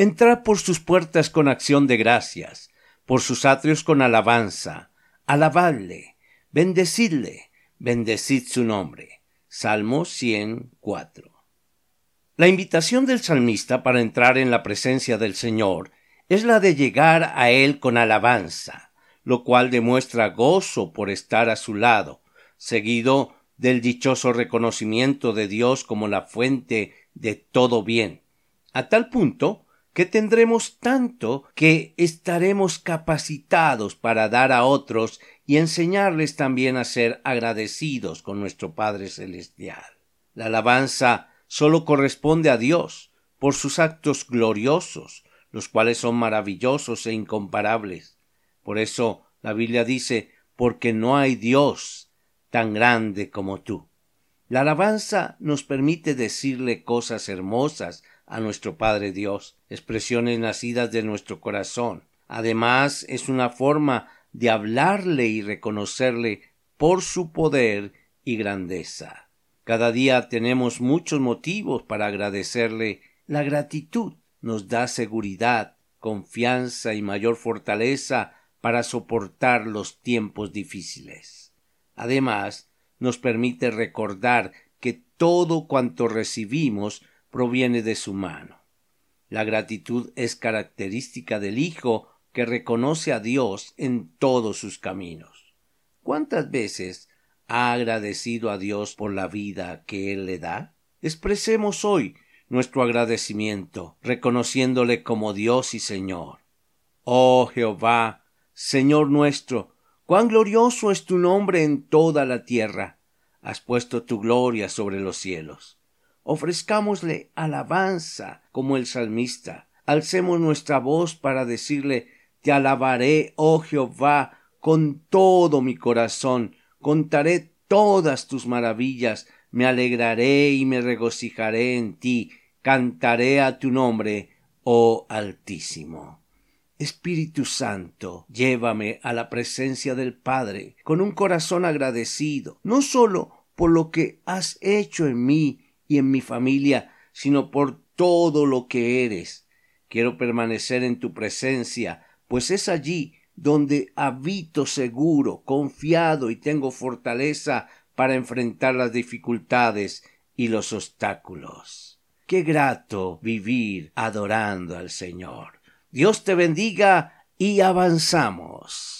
Entrad por sus puertas con acción de gracias, por sus atrios con alabanza, alabadle, bendecidle, bendecid su nombre. Salmo 104. La invitación del salmista para entrar en la presencia del Señor es la de llegar a Él con alabanza, lo cual demuestra gozo por estar a su lado, seguido del dichoso reconocimiento de Dios como la fuente de todo bien, a tal punto que tendremos tanto que estaremos capacitados para dar a otros y enseñarles también a ser agradecidos con nuestro Padre Celestial. La alabanza sólo corresponde a Dios por sus actos gloriosos, los cuales son maravillosos e incomparables. Por eso la Biblia dice porque no hay Dios tan grande como tú. La alabanza nos permite decirle cosas hermosas a nuestro Padre Dios, expresiones nacidas de nuestro corazón. Además, es una forma de hablarle y reconocerle por su poder y grandeza. Cada día tenemos muchos motivos para agradecerle. La gratitud nos da seguridad, confianza y mayor fortaleza para soportar los tiempos difíciles. Además, nos permite recordar que todo cuanto recibimos proviene de su mano. La gratitud es característica del Hijo que reconoce a Dios en todos sus caminos. ¿Cuántas veces ha agradecido a Dios por la vida que Él le da? Expresemos hoy nuestro agradecimiento, reconociéndole como Dios y Señor. Oh Jehová, Señor nuestro, cuán glorioso es tu nombre en toda la tierra. Has puesto tu gloria sobre los cielos ofrezcámosle alabanza como el salmista, alcemos nuestra voz para decirle Te alabaré, oh Jehová, con todo mi corazón, contaré todas tus maravillas, me alegraré y me regocijaré en ti, cantaré a tu nombre, oh Altísimo. Espíritu Santo, llévame a la presencia del Padre con un corazón agradecido, no sólo por lo que has hecho en mí y en mi familia, sino por todo lo que eres. Quiero permanecer en tu presencia, pues es allí donde habito seguro, confiado y tengo fortaleza para enfrentar las dificultades y los obstáculos. Qué grato vivir adorando al Señor. Dios te bendiga y avanzamos.